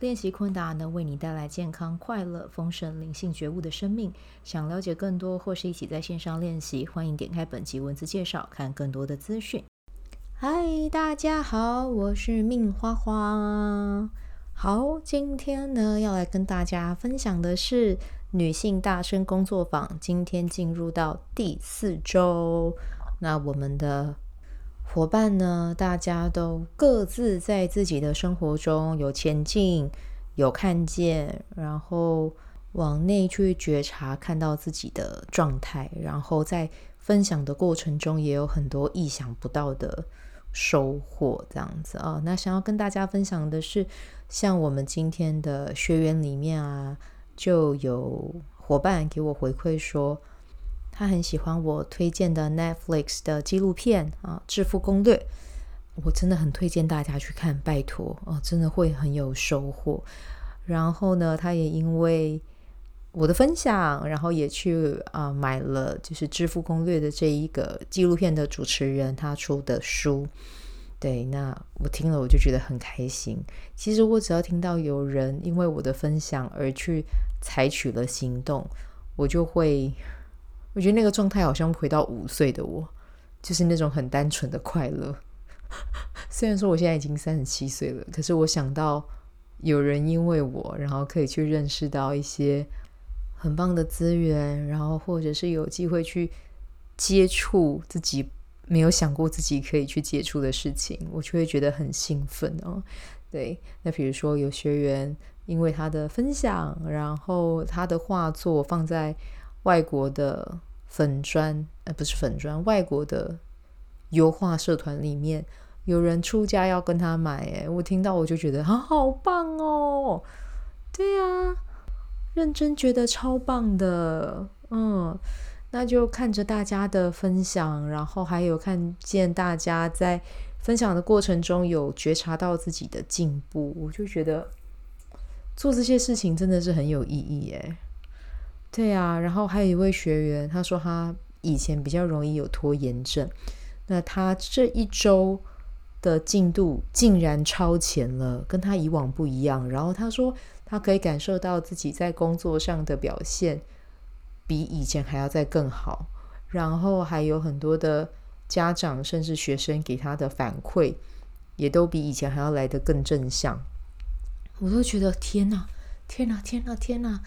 练习昆达能为你带来健康、快乐、丰盛、灵性觉悟的生命。想了解更多或是一起在线上练习，欢迎点开本集文字介绍，看更多的资讯。嗨，大家好，我是命花花。好，今天呢要来跟大家分享的是女性大声工作坊，今天进入到第四周。那我们的伙伴呢，大家都各自在自己的生活中有前进，有看见，然后往内去觉察，看到自己的状态，然后在分享的过程中也有很多意想不到的收获，这样子啊。那想要跟大家分享的是，像我们今天的学员里面啊，就有伙伴给我回馈说。他很喜欢我推荐的 Netflix 的纪录片啊，《致富攻略》，我真的很推荐大家去看，拜托哦，真的会很有收获。然后呢，他也因为我的分享，然后也去啊买了就是《致富攻略》的这一个纪录片的主持人他出的书。对，那我听了我就觉得很开心。其实我只要听到有人因为我的分享而去采取了行动，我就会。我觉得那个状态好像回到五岁的我，就是那种很单纯的快乐。虽然说我现在已经三十七岁了，可是我想到有人因为我，然后可以去认识到一些很棒的资源，然后或者是有机会去接触自己没有想过自己可以去接触的事情，我就会觉得很兴奋哦。对，那比如说有学员因为他的分享，然后他的画作放在。外国的粉专，呃，不是粉专，外国的油画社团里面有人出价要跟他买，哎，我听到我就觉得啊，好棒哦！对呀，认真觉得超棒的，嗯，那就看着大家的分享，然后还有看见大家在分享的过程中有觉察到自己的进步，我就觉得做这些事情真的是很有意义，哎。对啊，然后还有一位学员，他说他以前比较容易有拖延症，那他这一周的进度竟然超前了，跟他以往不一样。然后他说他可以感受到自己在工作上的表现比以前还要再更好，然后还有很多的家长甚至学生给他的反馈也都比以前还要来得更正向。我都觉得天哪，天哪，天哪，天哪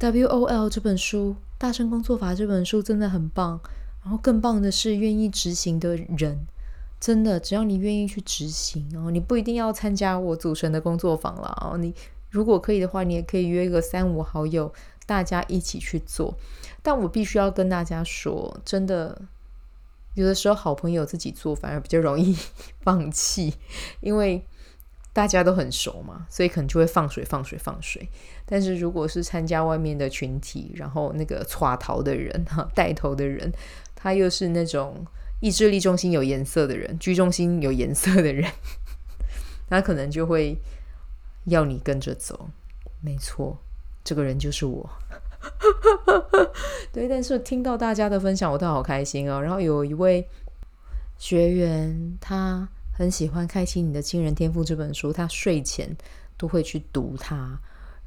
！WOL 这本书，大声工作法这本书真的很棒。然后更棒的是，愿意执行的人，真的只要你愿意去执行哦，你不一定要参加我组成的工作坊了哦。你如果可以的话，你也可以约一个三五好友，大家一起去做。但我必须要跟大家说，真的，有的时候好朋友自己做反而比较容易 放弃，因为。大家都很熟嘛，所以可能就会放水、放水、放水。但是如果是参加外面的群体，然后那个耍头的人哈，带头的人，他又是那种意志力中心有颜色的人，居中心有颜色的人，他可能就会要你跟着走。没错，这个人就是我。对，但是听到大家的分享，我都好开心哦。然后有一位学员，他。很喜欢《开启你的惊人天赋》这本书，他睡前都会去读它。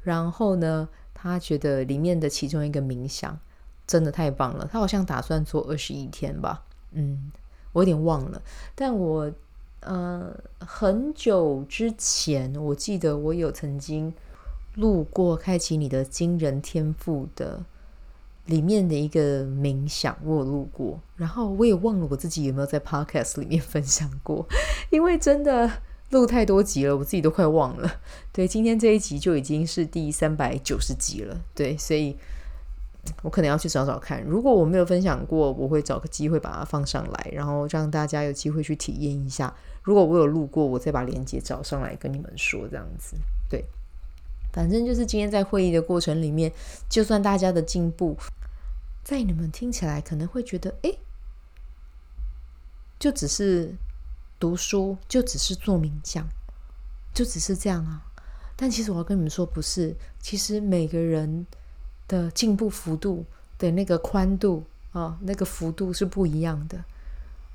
然后呢，他觉得里面的其中一个冥想真的太棒了。他好像打算做二十一天吧，嗯，我有点忘了。但我呃很久之前，我记得我有曾经录过《开启你的惊人天赋》的。里面的一个冥想，我有录过，然后我也忘了我自己有没有在 Podcast 里面分享过，因为真的录太多集了，我自己都快忘了。对，今天这一集就已经是第三百九十集了，对，所以我可能要去找找看。如果我没有分享过，我会找个机会把它放上来，然后让大家有机会去体验一下。如果我有录过，我再把链接找上来跟你们说，这样子，对。反正就是今天在会议的过程里面，就算大家的进步在你们听起来可能会觉得，哎，就只是读书，就只是做名将，就只是这样啊。但其实我要跟你们说，不是，其实每个人的进步幅度的那个宽度啊，那个幅度是不一样的。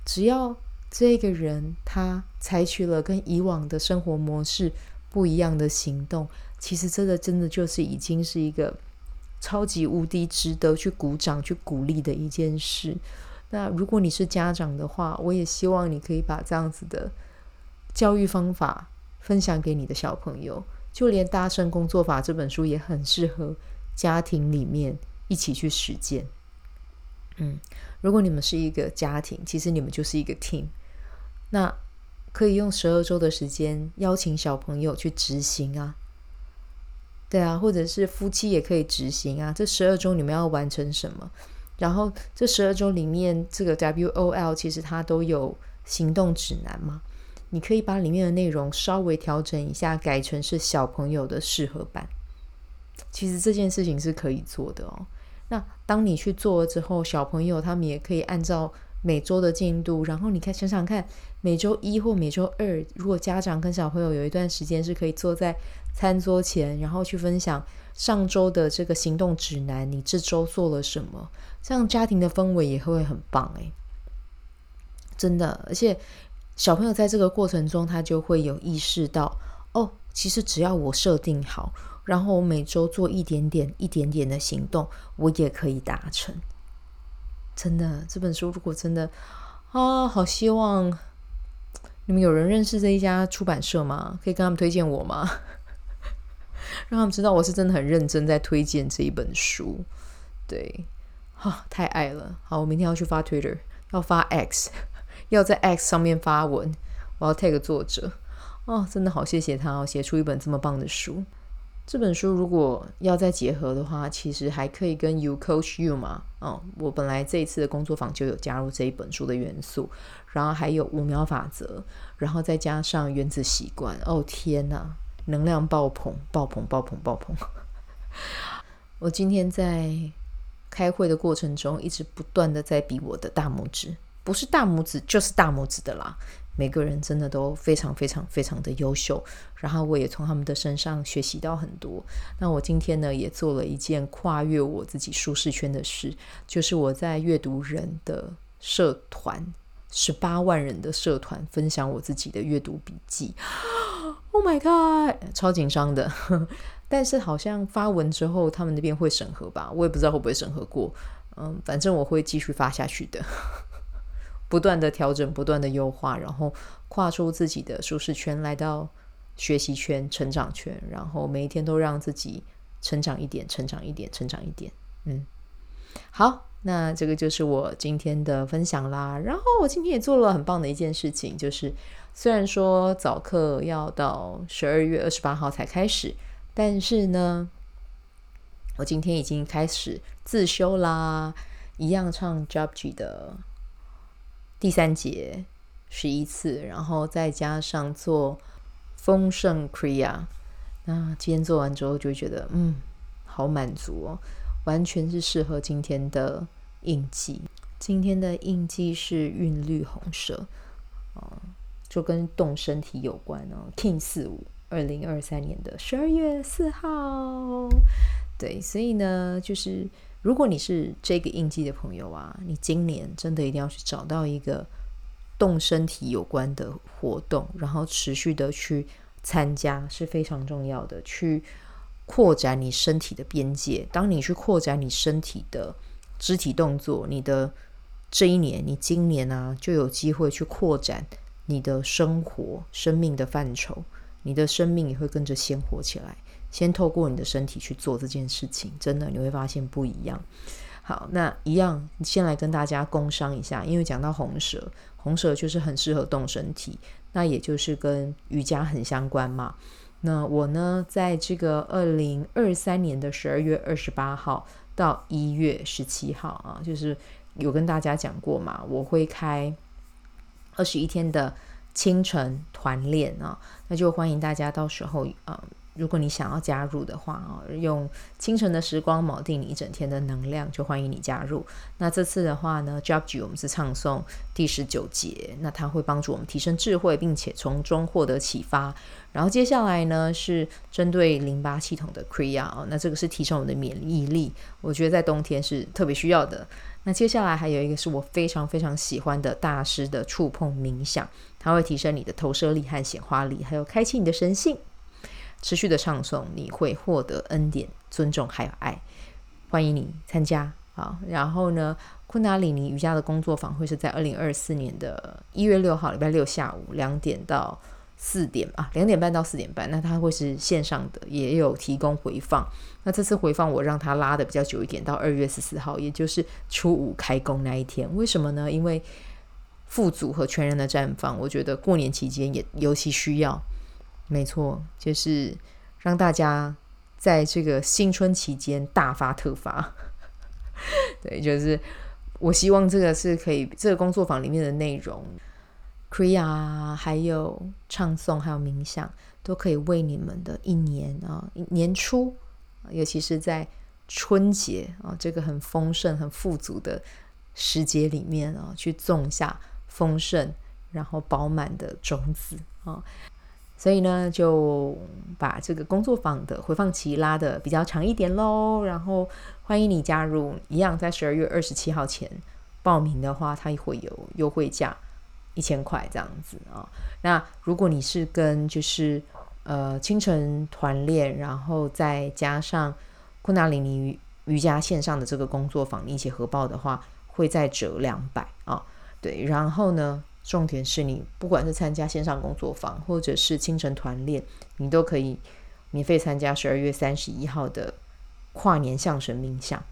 只要这个人他采取了跟以往的生活模式不一样的行动，其实这个真的就是已经是一个超级无敌值得去鼓掌、去鼓励的一件事。那如果你是家长的话，我也希望你可以把这样子的教育方法分享给你的小朋友。就连《大圣工作法》这本书也很适合家庭里面一起去实践。嗯，如果你们是一个家庭，其实你们就是一个 team，那可以用十二周的时间邀请小朋友去执行啊。对啊，或者是夫妻也可以执行啊。这十二周你们要完成什么？然后这十二周里面，这个 WOL 其实它都有行动指南嘛。你可以把里面的内容稍微调整一下，改成是小朋友的适合版。其实这件事情是可以做的哦。那当你去做了之后，小朋友他们也可以按照每周的进度，然后你看想想看，每周一或每周二，如果家长跟小朋友有一段时间是可以坐在餐桌前，然后去分享上周的这个行动指南，你这周做了什么，这样家庭的氛围也会很棒诶，真的，而且。小朋友在这个过程中，他就会有意识到，哦，其实只要我设定好，然后我每周做一点点、一点点的行动，我也可以达成。真的，这本书如果真的啊、好希望你们有人认识这一家出版社吗？可以跟他们推荐我吗？让他们知道我是真的很认真在推荐这一本书。对，哈、太爱了。好，我明天要去发 Twitter，要发 X。要在 X 上面发文，我要 tag 作者哦，真的好谢谢他哦，写出一本这么棒的书。这本书如果要再结合的话，其实还可以跟 You Coach You 嘛，哦，我本来这一次的工作坊就有加入这一本书的元素，然后还有五秒法则，然后再加上原子习惯，哦天哪，能量爆棚，爆棚，爆棚，爆棚！我今天在开会的过程中，一直不断的在比我的大拇指。不是大拇指就是大拇指的啦，每个人真的都非常非常非常的优秀，然后我也从他们的身上学习到很多。那我今天呢，也做了一件跨越我自己舒适圈的事，就是我在阅读人的社团，十八万人的社团分享我自己的阅读笔记。Oh my god，超紧张的，但是好像发文之后，他们那边会审核吧？我也不知道会不会审核过。嗯，反正我会继续发下去的。不断的调整，不断的优化，然后跨出自己的舒适圈，来到学习圈、成长圈，然后每一天都让自己成长一点，成长一点，成长一点。嗯，好，那这个就是我今天的分享啦。然后我今天也做了很棒的一件事情，就是虽然说早课要到十二月二十八号才开始，但是呢，我今天已经开始自修啦，一样唱 Job G 的。第三节十一次，然后再加上做丰盛 Kriya，那今天做完之后就觉得嗯，好满足哦，完全是适合今天的印记。今天的印记是韵律红蛇，哦，就跟动身体有关哦。King 四五，二零二三年的十二月四号，对，所以呢，就是。如果你是这个印记的朋友啊，你今年真的一定要去找到一个动身体有关的活动，然后持续的去参加是非常重要的，去扩展你身体的边界。当你去扩展你身体的肢体动作，你的这一年，你今年啊，就有机会去扩展你的生活、生命的范畴，你的生命也会跟着鲜活起来。先透过你的身体去做这件事情，真的你会发现不一样。好，那一样，先来跟大家工商一下，因为讲到红蛇，红蛇就是很适合动身体，那也就是跟瑜伽很相关嘛。那我呢，在这个二零二三年的十二月二十八号到一月十七号啊，就是有跟大家讲过嘛，我会开二十一天的清晨团练啊，那就欢迎大家到时候啊。如果你想要加入的话啊，用清晨的时光锚定你一整天的能量，就欢迎你加入。那这次的话呢，Jobji 我们是唱诵第十九节，那它会帮助我们提升智慧，并且从中获得启发。然后接下来呢是针对淋巴系统的 Kriya，那这个是提升我们的免疫力，我觉得在冬天是特别需要的。那接下来还有一个是我非常非常喜欢的大师的触碰冥想，它会提升你的投射力和显化力，还有开启你的神性。持续的唱诵，你会获得恩典、尊重还有爱。欢迎你参加啊！然后呢，昆达里尼瑜伽的工作坊会是在二零二四年的一月六号礼拜六下午两点到四点啊，两点半到四点半。那它会是线上的，也有提供回放。那这次回放我让它拉的比较久一点，到二月十四号，也就是初五开工那一天。为什么呢？因为富足和全人的绽放，我觉得过年期间也尤其需要。没错，就是让大家在这个新春期间大发特发。对，就是我希望这个是可以，这个工作坊里面的内容，Kriya 还有唱诵，还有冥想，都可以为你们的一年啊，年初，尤其是在春节啊，这个很丰盛、很富足的时节里面啊，去种下丰盛然后饱满的种子啊。所以呢，就把这个工作坊的回放期拉得比较长一点喽。然后欢迎你加入，一样在十二月二十七号前报名的话，它会有优惠价一千块这样子啊、哦。那如果你是跟就是呃清晨团练，然后再加上昆达里尼瑜伽线上的这个工作坊，一起合报的话，会再折两百啊。对，然后呢，重点是你不管是参加线上工作坊，或者是清晨团练，你都可以免费参加十二月三十一号的跨年相声冥想。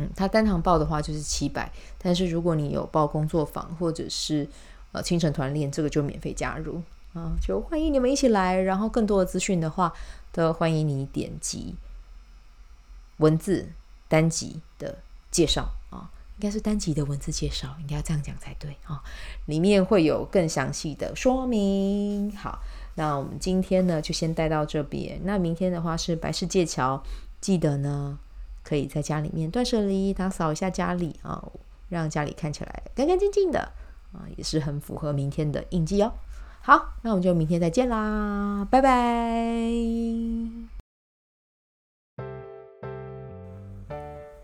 嗯，他单堂报的话就是七百，但是如果你有报工作坊或者是呃清晨团练，这个就免费加入啊，就欢迎你们一起来。然后更多的资讯的话，都欢迎你点击文字单集的介绍。应该是单集的文字介绍，应该要这样讲才对啊、哦。里面会有更详细的说明。好，那我们今天呢就先带到这边。那明天的话是白世界桥，记得呢可以在家里面断舍离，打扫一下家里啊、让家里看起来干干净净的啊，也是很符合明天的印记哦。好，那我们就明天再见啦，拜拜。